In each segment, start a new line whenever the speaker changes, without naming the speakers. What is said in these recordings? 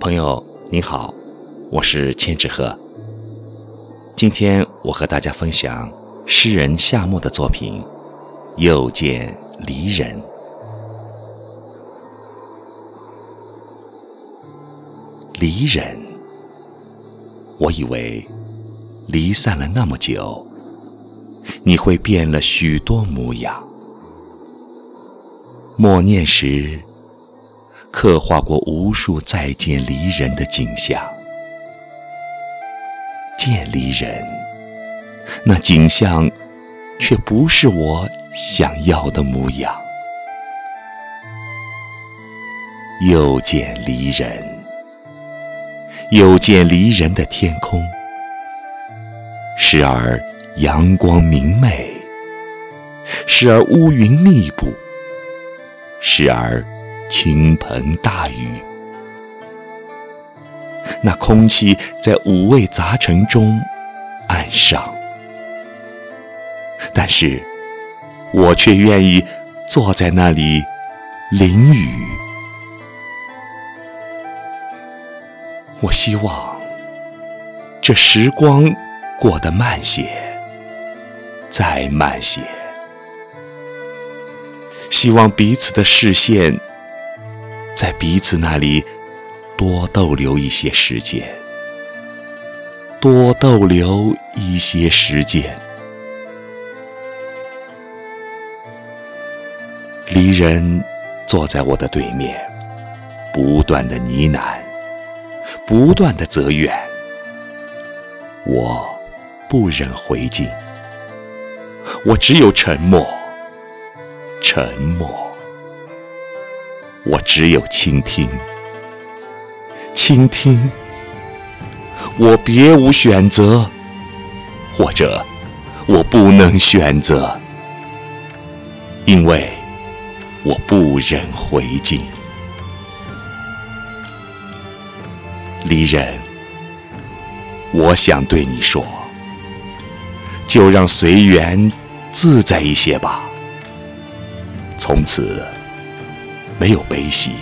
朋友您好，我是千纸鹤。今天我和大家分享诗人夏沫的作品《又见离人》。离人，我以为离散了那么久，你会变了许多模样。默念时。刻画过无数再见离人的景象，见离人，那景象却不是我想要的模样。又见离人，又见离人的天空，时而阳光明媚，时而乌云密布，时而。倾盆大雨，那空气在五味杂陈中暗上，但是我却愿意坐在那里淋雨。我希望这时光过得慢些，再慢些，希望彼此的视线。在彼此那里多逗留一些时间，多逗留一些时间。离人坐在我的对面，不断的呢喃，不断的责怨，我不忍回敬，我只有沉默，沉默。我只有倾听，倾听。我别无选择，或者我不能选择，因为我不忍回敬。离人，我想对你说，就让随缘自在一些吧。从此。没有悲喜，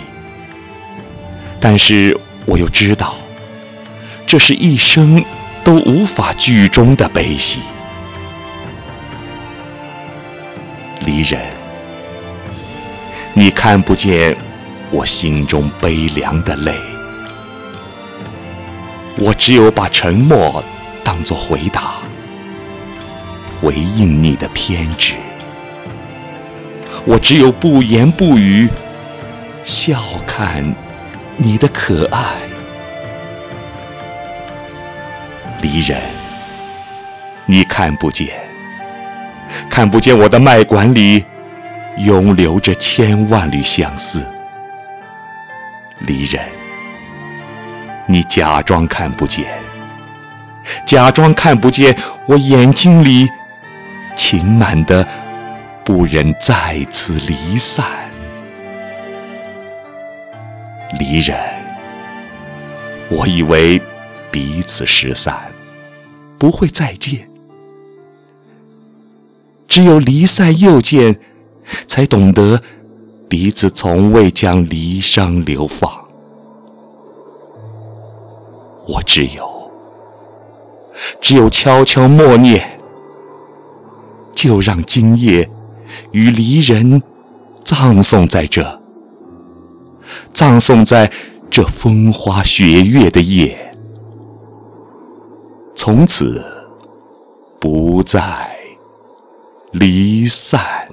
但是我又知道，这是一生都无法剧终的悲喜。离人，你看不见我心中悲凉的泪，我只有把沉默当作回答，回应你的偏执，我只有不言不语。笑看你的可爱，离人，你看不见，看不见我的脉管里涌流着千万缕相思。离人，你假装看不见，假装看不见我眼睛里情满的不忍再次离散。离人，我以为彼此失散不会再见，只有离散又见，才懂得彼此从未将离殇流放。我只有，只有悄悄默念，就让今夜与离人葬送在这。葬送在这风花雪月的夜，从此不再离散。